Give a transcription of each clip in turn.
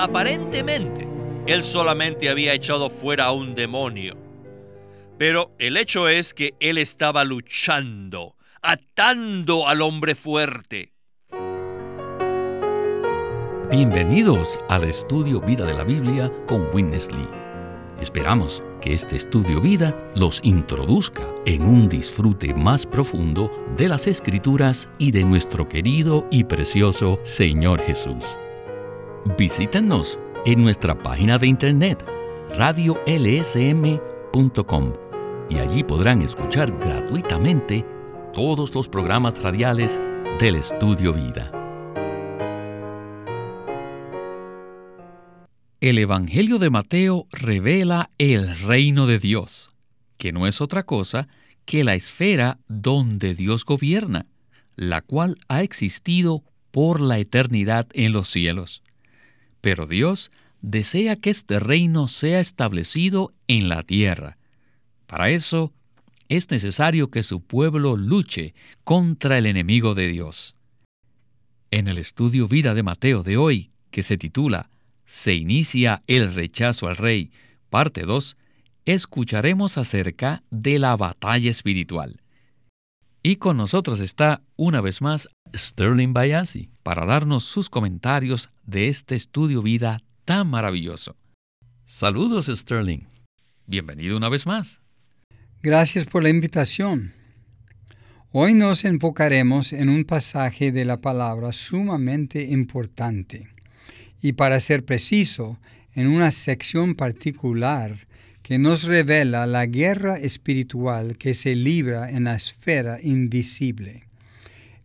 Aparentemente, él solamente había echado fuera a un demonio. Pero el hecho es que él estaba luchando, atando al hombre fuerte. Bienvenidos al estudio Vida de la Biblia con Winnesley. Esperamos que este estudio vida los introduzca en un disfrute más profundo de las escrituras y de nuestro querido y precioso Señor Jesús. Visítenos en nuestra página de internet radiolsm.com y allí podrán escuchar gratuitamente todos los programas radiales del Estudio Vida. El Evangelio de Mateo revela el reino de Dios, que no es otra cosa que la esfera donde Dios gobierna, la cual ha existido por la eternidad en los cielos. Pero Dios desea que este reino sea establecido en la tierra. Para eso es necesario que su pueblo luche contra el enemigo de Dios. En el estudio Vida de Mateo de hoy, que se titula se inicia el rechazo al rey, parte 2, escucharemos acerca de la batalla espiritual. Y con nosotros está, una vez más, Sterling Bayasi, para darnos sus comentarios de este estudio vida tan maravilloso. Saludos, Sterling. Bienvenido una vez más. Gracias por la invitación. Hoy nos enfocaremos en un pasaje de la palabra sumamente importante y para ser preciso, en una sección particular que nos revela la guerra espiritual que se libra en la esfera invisible.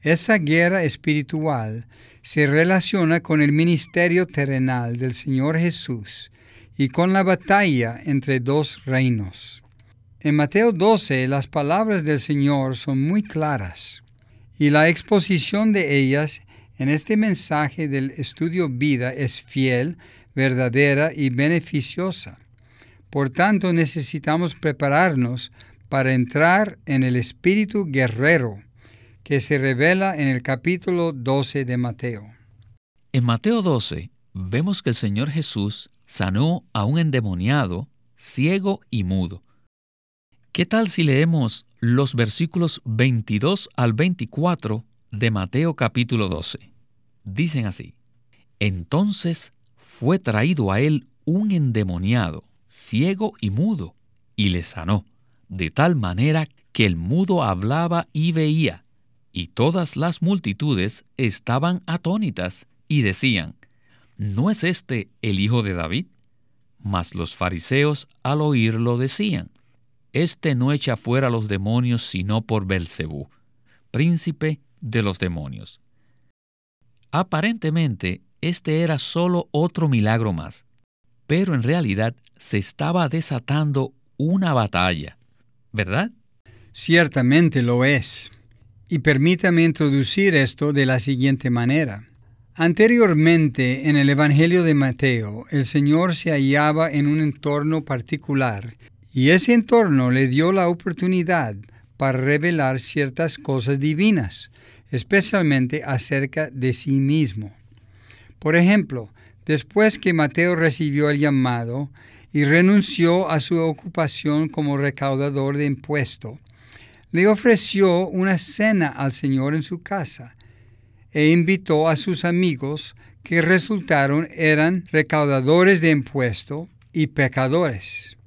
Esa guerra espiritual se relaciona con el ministerio terrenal del Señor Jesús y con la batalla entre dos reinos. En Mateo 12 las palabras del Señor son muy claras y la exposición de ellas en este mensaje del estudio vida es fiel, verdadera y beneficiosa. Por tanto, necesitamos prepararnos para entrar en el espíritu guerrero que se revela en el capítulo 12 de Mateo. En Mateo 12 vemos que el Señor Jesús sanó a un endemoniado, ciego y mudo. ¿Qué tal si leemos los versículos 22 al 24 de Mateo capítulo 12. Dicen así, entonces fue traído a él un endemoniado, ciego y mudo, y le sanó, de tal manera que el mudo hablaba y veía, y todas las multitudes estaban atónitas y decían, ¿no es este el hijo de David? Mas los fariseos al oírlo decían, Este no echa fuera los demonios sino por Belcebú, príncipe de los demonios. Aparentemente, este era solo otro milagro más, pero en realidad se estaba desatando una batalla, ¿verdad? Ciertamente lo es. Y permítame introducir esto de la siguiente manera. Anteriormente, en el Evangelio de Mateo, el Señor se hallaba en un entorno particular, y ese entorno le dio la oportunidad para revelar ciertas cosas divinas, especialmente acerca de sí mismo. Por ejemplo, después que Mateo recibió el llamado y renunció a su ocupación como recaudador de impuesto, le ofreció una cena al Señor en su casa e invitó a sus amigos que resultaron eran recaudadores de impuesto y pecadores.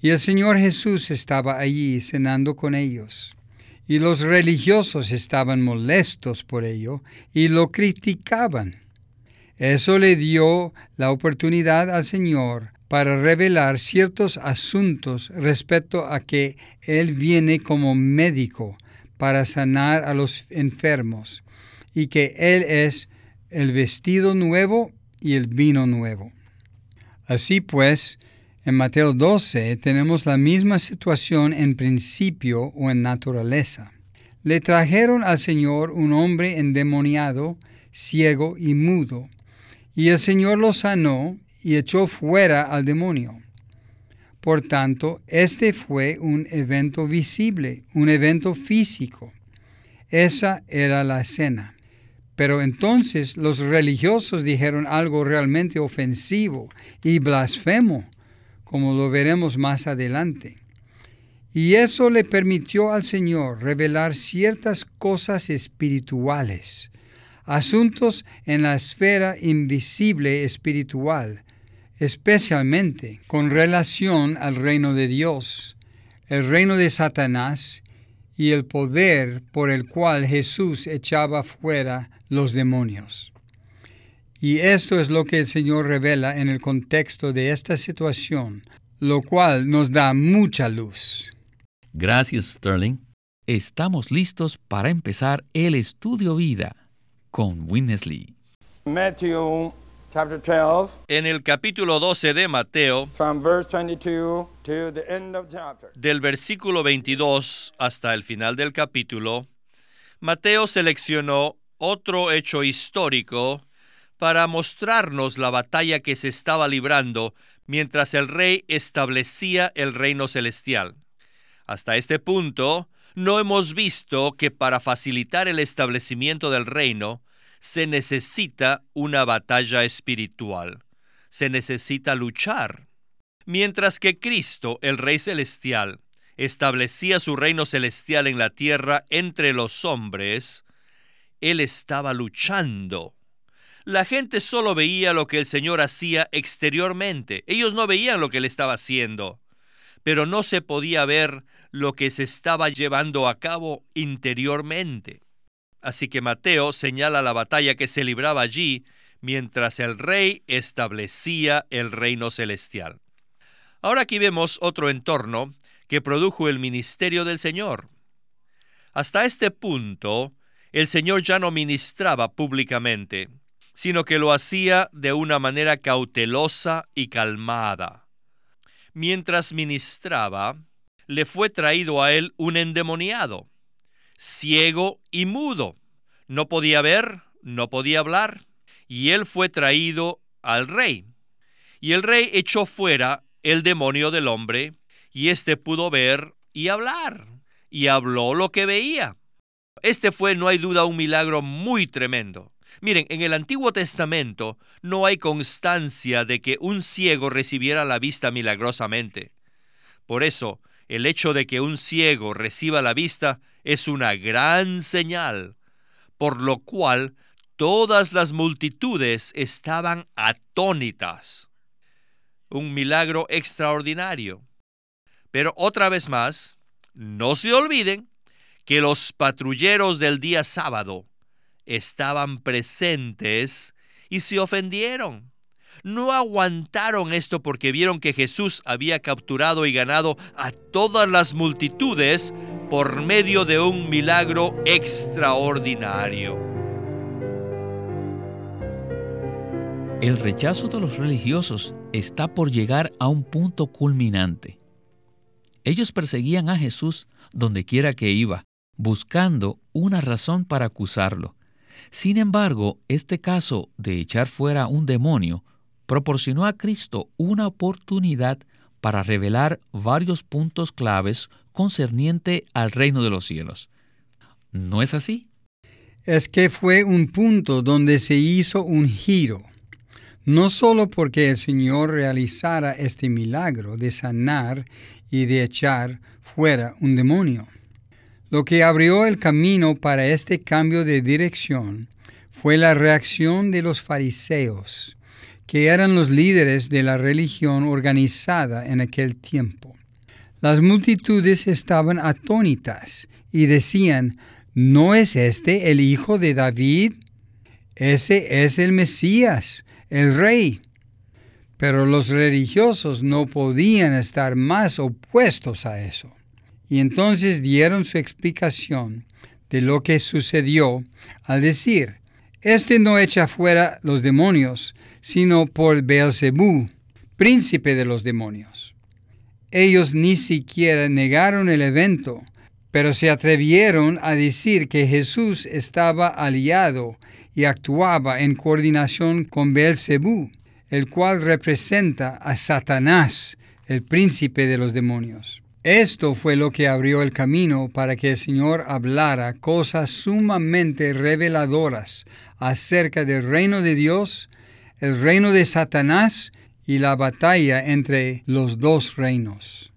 Y el Señor Jesús estaba allí cenando con ellos. Y los religiosos estaban molestos por ello y lo criticaban. Eso le dio la oportunidad al Señor para revelar ciertos asuntos respecto a que Él viene como médico para sanar a los enfermos y que Él es el vestido nuevo y el vino nuevo. Así pues, en Mateo 12 tenemos la misma situación en principio o en naturaleza. Le trajeron al Señor un hombre endemoniado, ciego y mudo, y el Señor lo sanó y echó fuera al demonio. Por tanto, este fue un evento visible, un evento físico. Esa era la escena. Pero entonces los religiosos dijeron algo realmente ofensivo y blasfemo, como lo veremos más adelante. Y eso le permitió al Señor revelar ciertas cosas espirituales, asuntos en la esfera invisible espiritual, especialmente con relación al reino de Dios, el reino de Satanás y el poder por el cual Jesús echaba fuera los demonios. Y esto es lo que el Señor revela en el contexto de esta situación, lo cual nos da mucha luz. Gracias, Sterling. Estamos listos para empezar el estudio vida con Winnesley. Matthew chapter 12 En el capítulo 12 de Mateo, from verse 22 to the end of chapter. del versículo 22 hasta el final del capítulo, Mateo seleccionó otro hecho histórico para mostrarnos la batalla que se estaba librando mientras el rey establecía el reino celestial. Hasta este punto, no hemos visto que para facilitar el establecimiento del reino se necesita una batalla espiritual. Se necesita luchar. Mientras que Cristo, el Rey Celestial, establecía su reino celestial en la tierra entre los hombres, Él estaba luchando. La gente solo veía lo que el Señor hacía exteriormente. Ellos no veían lo que Él estaba haciendo. Pero no se podía ver lo que se estaba llevando a cabo interiormente. Así que Mateo señala la batalla que se libraba allí mientras el rey establecía el reino celestial. Ahora aquí vemos otro entorno que produjo el ministerio del Señor. Hasta este punto, el Señor ya no ministraba públicamente, sino que lo hacía de una manera cautelosa y calmada. Mientras ministraba, le fue traído a él un endemoniado, ciego y mudo. No podía ver, no podía hablar, y él fue traído al rey. Y el rey echó fuera el demonio del hombre, y éste pudo ver y hablar, y habló lo que veía. Este fue, no hay duda, un milagro muy tremendo. Miren, en el Antiguo Testamento no hay constancia de que un ciego recibiera la vista milagrosamente. Por eso, el hecho de que un ciego reciba la vista es una gran señal, por lo cual todas las multitudes estaban atónitas. Un milagro extraordinario. Pero otra vez más, no se olviden que los patrulleros del día sábado estaban presentes y se ofendieron. No aguantaron esto porque vieron que Jesús había capturado y ganado a todas las multitudes por medio de un milagro extraordinario. El rechazo de los religiosos está por llegar a un punto culminante. Ellos perseguían a Jesús donde quiera que iba, buscando una razón para acusarlo. Sin embargo, este caso de echar fuera un demonio proporcionó a Cristo una oportunidad para revelar varios puntos claves concerniente al reino de los cielos. ¿No es así? Es que fue un punto donde se hizo un giro, no solo porque el Señor realizara este milagro de sanar y de echar fuera un demonio. Lo que abrió el camino para este cambio de dirección fue la reacción de los fariseos, que eran los líderes de la religión organizada en aquel tiempo. Las multitudes estaban atónitas y decían, ¿no es este el hijo de David? Ese es el Mesías, el rey. Pero los religiosos no podían estar más opuestos a eso. Y entonces dieron su explicación de lo que sucedió al decir, este no echa fuera los demonios, sino por Beelzebú, príncipe de los demonios. Ellos ni siquiera negaron el evento, pero se atrevieron a decir que Jesús estaba aliado y actuaba en coordinación con Beelzebú, el cual representa a Satanás, el príncipe de los demonios. Esto fue lo que abrió el camino para que el Señor hablara cosas sumamente reveladoras acerca del reino de Dios, el reino de Satanás y la batalla entre los dos reinos.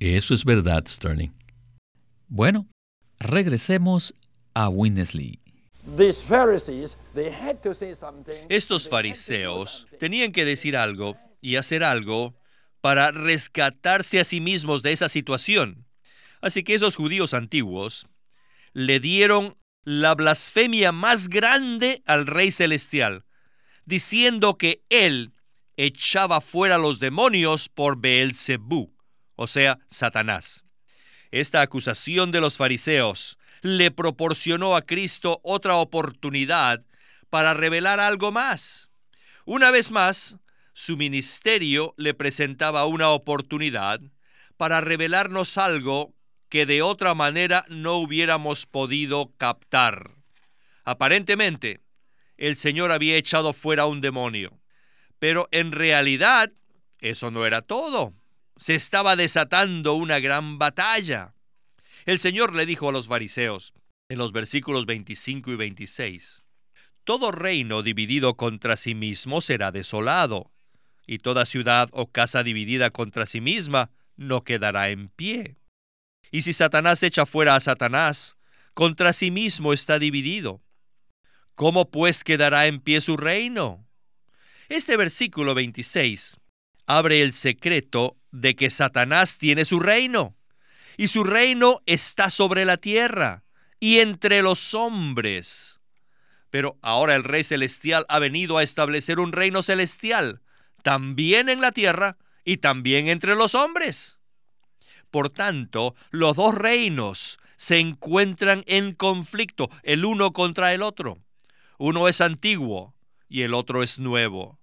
Eso es verdad, Sterling. Bueno, regresemos a Winnesley. Estos fariseos tenían que decir algo y hacer algo para rescatarse a sí mismos de esa situación. Así que esos judíos antiguos le dieron la blasfemia más grande al Rey Celestial, diciendo que él echaba fuera los demonios por Beelzebú, o sea, Satanás. Esta acusación de los fariseos le proporcionó a Cristo otra oportunidad para revelar algo más. Una vez más, su ministerio le presentaba una oportunidad para revelarnos algo que de otra manera no hubiéramos podido captar. Aparentemente, el Señor había echado fuera un demonio, pero en realidad eso no era todo. Se estaba desatando una gran batalla. El Señor le dijo a los fariseos, en los versículos 25 y 26, Todo reino dividido contra sí mismo será desolado, y toda ciudad o casa dividida contra sí misma no quedará en pie. Y si Satanás echa fuera a Satanás, contra sí mismo está dividido. ¿Cómo pues quedará en pie su reino? Este versículo 26 abre el secreto de que Satanás tiene su reino, y su reino está sobre la tierra y entre los hombres. Pero ahora el Rey Celestial ha venido a establecer un reino celestial, también en la tierra y también entre los hombres. Por tanto, los dos reinos se encuentran en conflicto el uno contra el otro. Uno es antiguo y el otro es nuevo.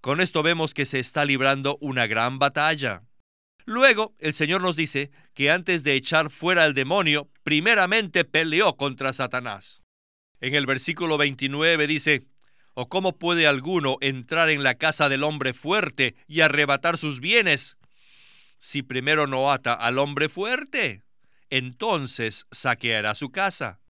Con esto vemos que se está librando una gran batalla. Luego, el Señor nos dice que antes de echar fuera al demonio, primeramente peleó contra Satanás. En el versículo 29 dice, ¿O cómo puede alguno entrar en la casa del hombre fuerte y arrebatar sus bienes si primero no ata al hombre fuerte? Entonces saqueará su casa.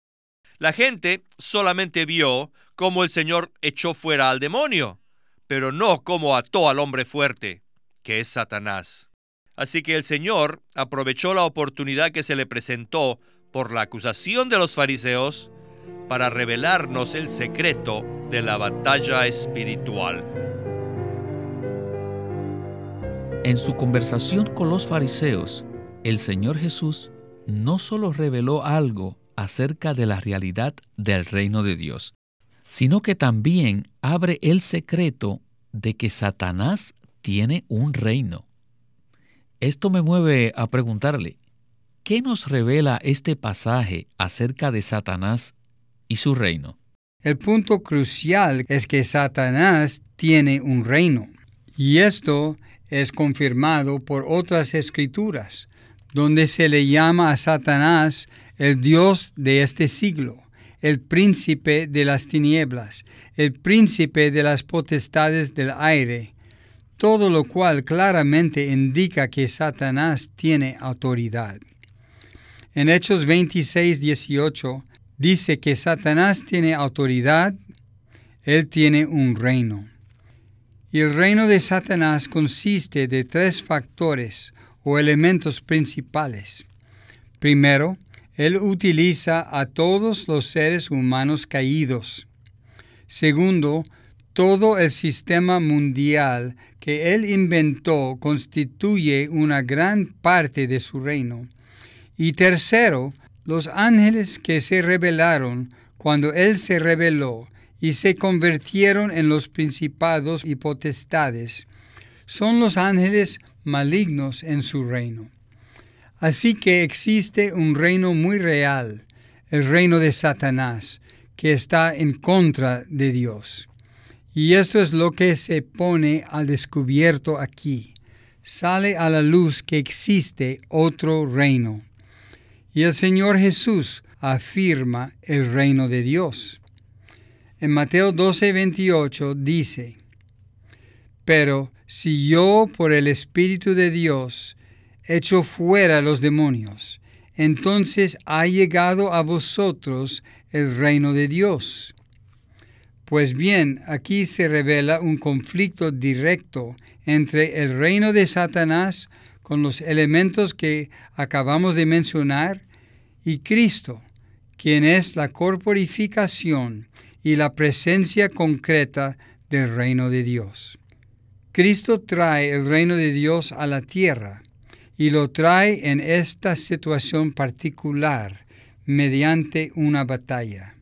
La gente solamente vio cómo el Señor echó fuera al demonio, pero no cómo ató al hombre fuerte, que es Satanás. Así que el Señor aprovechó la oportunidad que se le presentó por la acusación de los fariseos para revelarnos el secreto de la batalla espiritual. En su conversación con los fariseos, el Señor Jesús no solo reveló algo acerca de la realidad del reino de Dios, sino que también abre el secreto de que Satanás tiene un reino. Esto me mueve a preguntarle, ¿qué nos revela este pasaje acerca de Satanás y su reino. El punto crucial es que Satanás tiene un reino, y esto es confirmado por otras escrituras, donde se le llama a Satanás el Dios de este siglo, el príncipe de las tinieblas, el príncipe de las potestades del aire, todo lo cual claramente indica que Satanás tiene autoridad. En Hechos 26, 18 dice que Satanás tiene autoridad, él tiene un reino. Y el reino de Satanás consiste de tres factores o elementos principales. Primero, él utiliza a todos los seres humanos caídos. Segundo, todo el sistema mundial que él inventó constituye una gran parte de su reino. Y tercero, los ángeles que se rebelaron cuando Él se rebeló y se convirtieron en los principados y potestades, son los ángeles malignos en su reino. Así que existe un reino muy real, el reino de Satanás, que está en contra de Dios. Y esto es lo que se pone al descubierto aquí. Sale a la luz que existe otro reino y el Señor Jesús afirma el reino de Dios. En Mateo 12, 28 dice, Pero si yo por el Espíritu de Dios echó fuera los demonios, entonces ha llegado a vosotros el reino de Dios. Pues bien, aquí se revela un conflicto directo entre el reino de Satanás con los elementos que acabamos de mencionar y Cristo, quien es la corporificación y la presencia concreta del reino de Dios. Cristo trae el reino de Dios a la tierra y lo trae en esta situación particular mediante una batalla.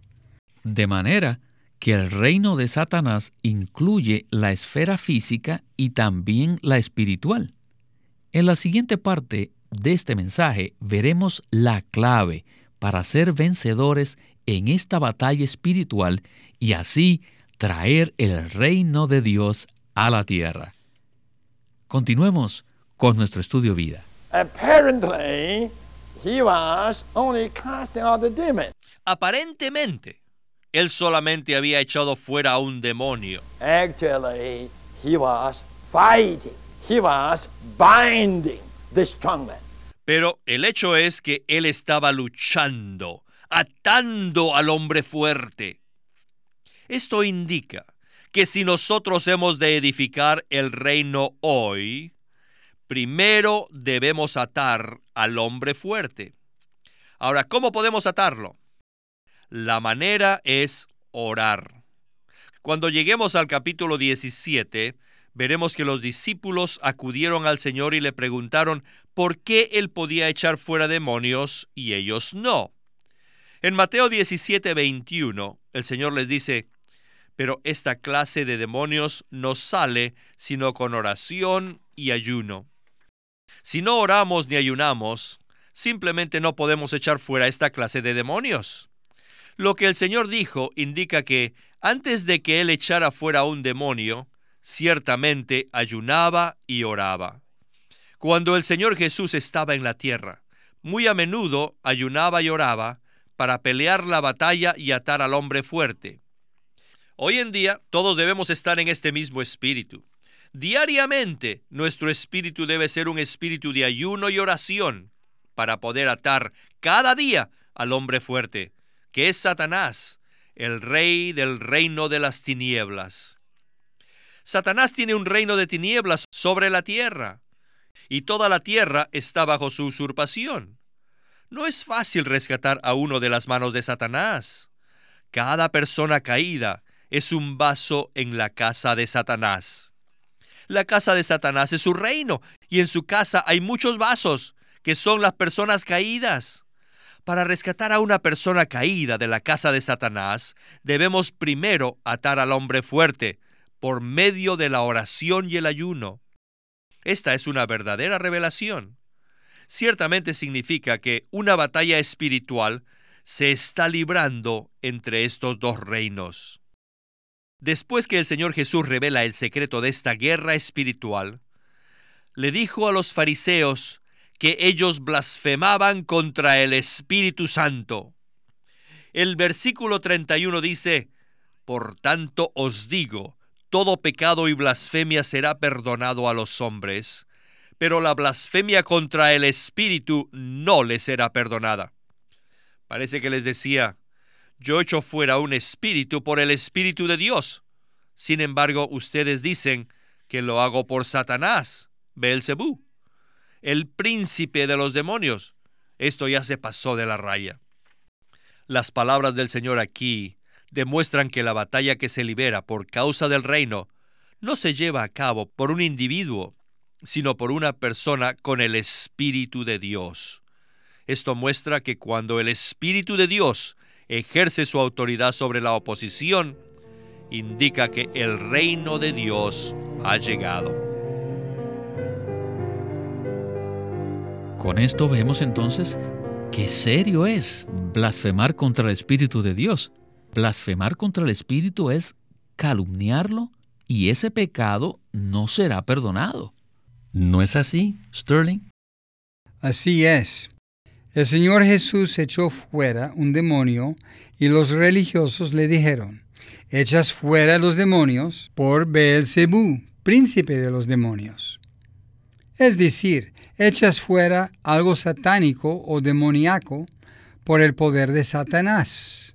De manera que el reino de Satanás incluye la esfera física y también la espiritual. En la siguiente parte de este mensaje veremos la clave para ser vencedores en esta batalla espiritual y así traer el reino de Dios a la tierra. Continuemos con nuestro estudio vida. Apparently, he was only casting out the demon. Aparentemente, él solamente había echado fuera a un demonio. Actually, he was fighting. Pero el hecho es que él estaba luchando, atando al hombre fuerte. Esto indica que si nosotros hemos de edificar el reino hoy, primero debemos atar al hombre fuerte. Ahora, ¿cómo podemos atarlo? La manera es orar. Cuando lleguemos al capítulo 17, veremos que los discípulos acudieron al Señor y le preguntaron por qué él podía echar fuera demonios y ellos no. En Mateo 17, 21, el Señor les dice, pero esta clase de demonios no sale sino con oración y ayuno. Si no oramos ni ayunamos, simplemente no podemos echar fuera esta clase de demonios. Lo que el Señor dijo indica que antes de que Él echara fuera un demonio, ciertamente ayunaba y oraba. Cuando el Señor Jesús estaba en la tierra, muy a menudo ayunaba y oraba para pelear la batalla y atar al hombre fuerte. Hoy en día todos debemos estar en este mismo espíritu. Diariamente nuestro espíritu debe ser un espíritu de ayuno y oración para poder atar cada día al hombre fuerte, que es Satanás, el rey del reino de las tinieblas. Satanás tiene un reino de tinieblas sobre la tierra, y toda la tierra está bajo su usurpación. No es fácil rescatar a uno de las manos de Satanás. Cada persona caída es un vaso en la casa de Satanás. La casa de Satanás es su reino, y en su casa hay muchos vasos, que son las personas caídas. Para rescatar a una persona caída de la casa de Satanás, debemos primero atar al hombre fuerte, por medio de la oración y el ayuno. Esta es una verdadera revelación. Ciertamente significa que una batalla espiritual se está librando entre estos dos reinos. Después que el Señor Jesús revela el secreto de esta guerra espiritual, le dijo a los fariseos que ellos blasfemaban contra el Espíritu Santo. El versículo 31 dice, Por tanto os digo, todo pecado y blasfemia será perdonado a los hombres, pero la blasfemia contra el Espíritu no le será perdonada. Parece que les decía, yo echo fuera un espíritu por el Espíritu de Dios. Sin embargo, ustedes dicen que lo hago por Satanás, Beelzebú, el príncipe de los demonios. Esto ya se pasó de la raya. Las palabras del Señor aquí demuestran que la batalla que se libera por causa del reino no se lleva a cabo por un individuo, sino por una persona con el Espíritu de Dios. Esto muestra que cuando el Espíritu de Dios ejerce su autoridad sobre la oposición, indica que el reino de Dios ha llegado. Con esto vemos entonces qué serio es blasfemar contra el Espíritu de Dios. Blasfemar contra el Espíritu es calumniarlo y ese pecado no será perdonado. ¿No es así, Sterling? Así es. El Señor Jesús echó fuera un demonio y los religiosos le dijeron, echas fuera los demonios por Beelzebú, príncipe de los demonios. Es decir, echas fuera algo satánico o demoníaco por el poder de Satanás.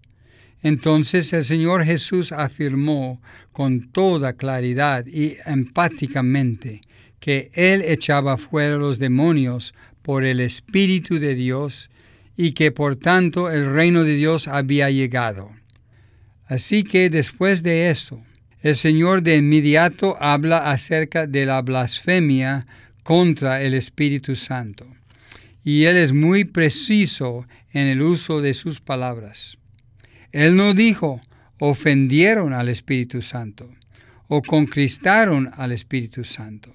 Entonces el Señor Jesús afirmó con toda claridad y empáticamente que Él echaba fuera los demonios por el Espíritu de Dios y que por tanto el reino de Dios había llegado. Así que después de eso, el Señor de inmediato habla acerca de la blasfemia contra el Espíritu Santo. Y Él es muy preciso en el uso de sus palabras. Él no dijo, ofendieron al Espíritu Santo o conquistaron al Espíritu Santo.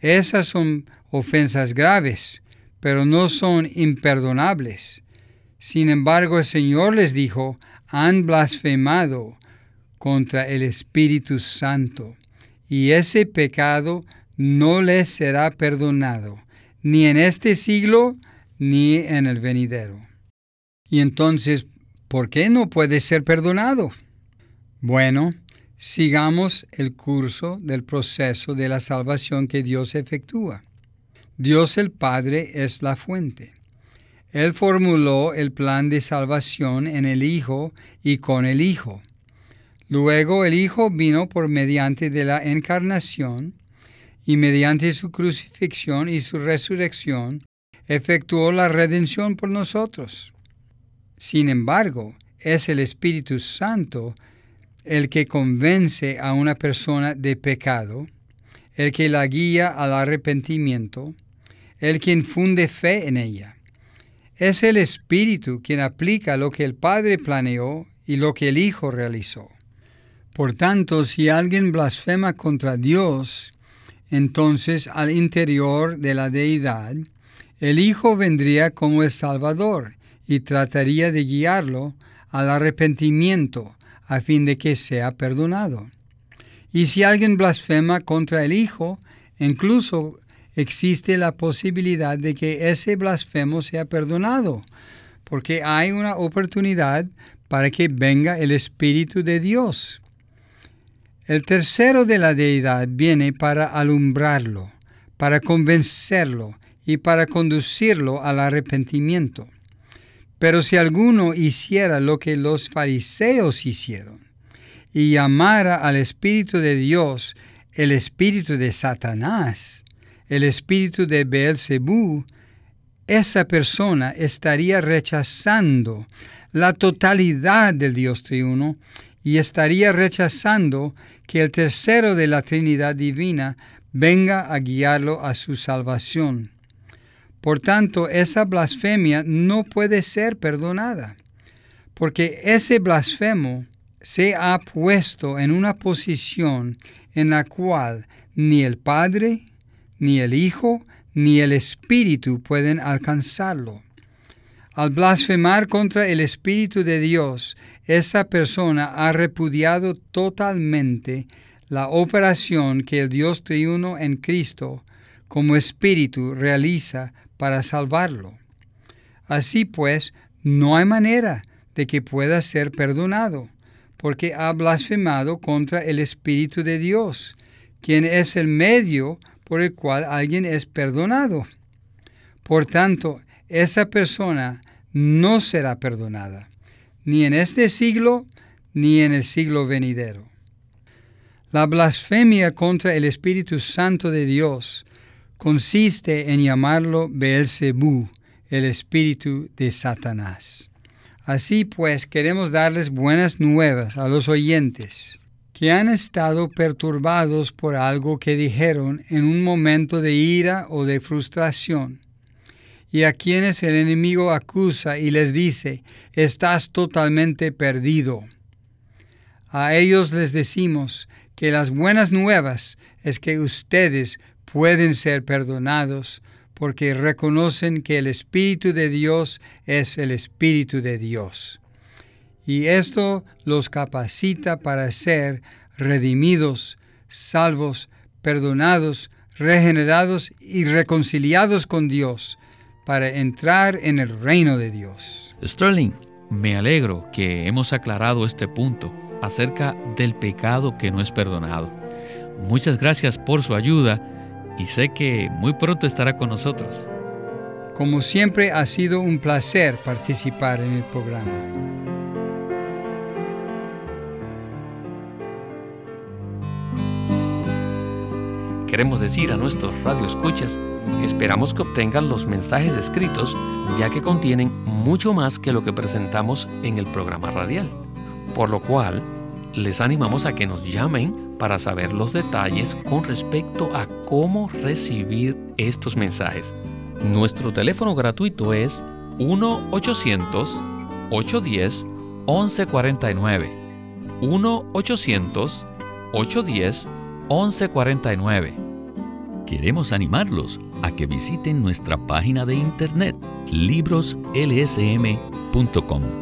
Esas son ofensas graves, pero no son imperdonables. Sin embargo, el Señor les dijo, han blasfemado contra el Espíritu Santo, y ese pecado no les será perdonado, ni en este siglo, ni en el venidero. Y entonces, ¿por qué no puede ser perdonado? Bueno, sigamos el curso del proceso de la salvación que Dios efectúa. Dios el Padre es la fuente. Él formuló el plan de salvación en el Hijo y con el Hijo. Luego el Hijo vino por mediante de la encarnación y mediante su crucifixión y su resurrección efectuó la redención por nosotros. Sin embargo, es el Espíritu Santo el que convence a una persona de pecado, el que la guía al arrepentimiento, el que infunde fe en ella. Es el Espíritu quien aplica lo que el Padre planeó y lo que el Hijo realizó. Por tanto, si alguien blasfema contra Dios, entonces al interior de la deidad, el Hijo vendría como el Salvador y trataría de guiarlo al arrepentimiento a fin de que sea perdonado. Y si alguien blasfema contra el Hijo, incluso existe la posibilidad de que ese blasfemo sea perdonado, porque hay una oportunidad para que venga el Espíritu de Dios el tercero de la deidad viene para alumbrarlo, para convencerlo y para conducirlo al arrepentimiento. Pero si alguno hiciera lo que los fariseos hicieron y llamara al Espíritu de Dios el Espíritu de Satanás, el Espíritu de Beelzebú, esa persona estaría rechazando la totalidad del Dios triuno y estaría rechazando que el tercero de la Trinidad Divina venga a guiarlo a su salvación. Por tanto, esa blasfemia no puede ser perdonada, porque ese blasfemo se ha puesto en una posición en la cual ni el Padre, ni el Hijo, ni el Espíritu pueden alcanzarlo. Al blasfemar contra el Espíritu de Dios, esa persona ha repudiado totalmente la operación que el Dios triuno en Cristo como Espíritu realiza para salvarlo. Así pues, no hay manera de que pueda ser perdonado, porque ha blasfemado contra el Espíritu de Dios, quien es el medio por el cual alguien es perdonado. Por tanto, esa persona no será perdonada, ni en este siglo, ni en el siglo venidero. La blasfemia contra el Espíritu Santo de Dios consiste en llamarlo Beelzebú, el espíritu de Satanás. Así pues, queremos darles buenas nuevas a los oyentes que han estado perturbados por algo que dijeron en un momento de ira o de frustración, y a quienes el enemigo acusa y les dice, estás totalmente perdido. A ellos les decimos que las buenas nuevas es que ustedes pueden ser perdonados porque reconocen que el Espíritu de Dios es el Espíritu de Dios y esto los capacita para ser redimidos, salvos, perdonados, regenerados y reconciliados con Dios para entrar en el reino de Dios. Sterling, me alegro que hemos aclarado este punto acerca del pecado que no es perdonado. Muchas gracias por su ayuda y sé que muy pronto estará con nosotros. Como siempre ha sido un placer participar en el programa. Queremos decir a nuestros radioescuchas, esperamos que obtengan los mensajes escritos, ya que contienen mucho más que lo que presentamos en el programa radial. Por lo cual, les animamos a que nos llamen para saber los detalles con respecto a cómo recibir estos mensajes. Nuestro teléfono gratuito es 1-800-810-1149. 1-800-810-1149. Queremos animarlos a que visiten nuestra página de internet libroslsm.com.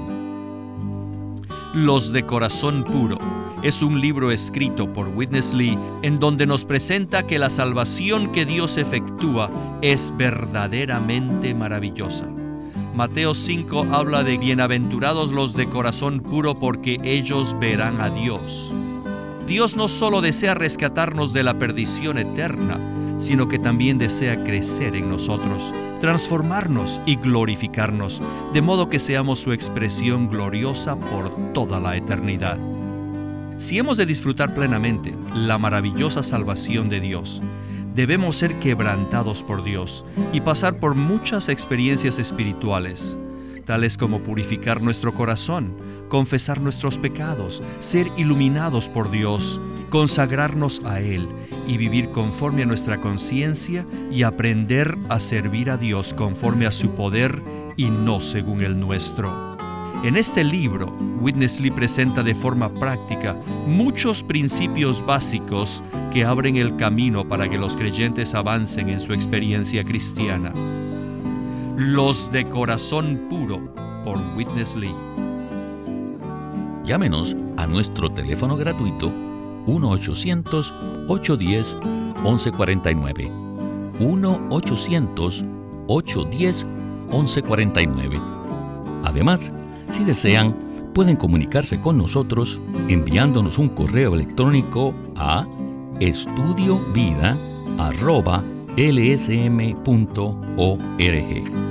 Los de corazón puro es un libro escrito por Witness Lee en donde nos presenta que la salvación que Dios efectúa es verdaderamente maravillosa. Mateo 5 habla de bienaventurados los de corazón puro porque ellos verán a Dios. Dios no solo desea rescatarnos de la perdición eterna, sino que también desea crecer en nosotros, transformarnos y glorificarnos, de modo que seamos su expresión gloriosa por toda la eternidad. Si hemos de disfrutar plenamente la maravillosa salvación de Dios, debemos ser quebrantados por Dios y pasar por muchas experiencias espirituales, tales como purificar nuestro corazón, confesar nuestros pecados, ser iluminados por Dios, consagrarnos a Él y vivir conforme a nuestra conciencia y aprender a servir a Dios conforme a su poder y no según el nuestro. En este libro, Witness Lee presenta de forma práctica muchos principios básicos que abren el camino para que los creyentes avancen en su experiencia cristiana. Los de corazón puro por Witness Lee. Llámenos a nuestro teléfono gratuito 1-800-810-1149. 1-800-810-1149. Además, si desean, pueden comunicarse con nosotros enviándonos un correo electrónico a estudiovida.lsm.org.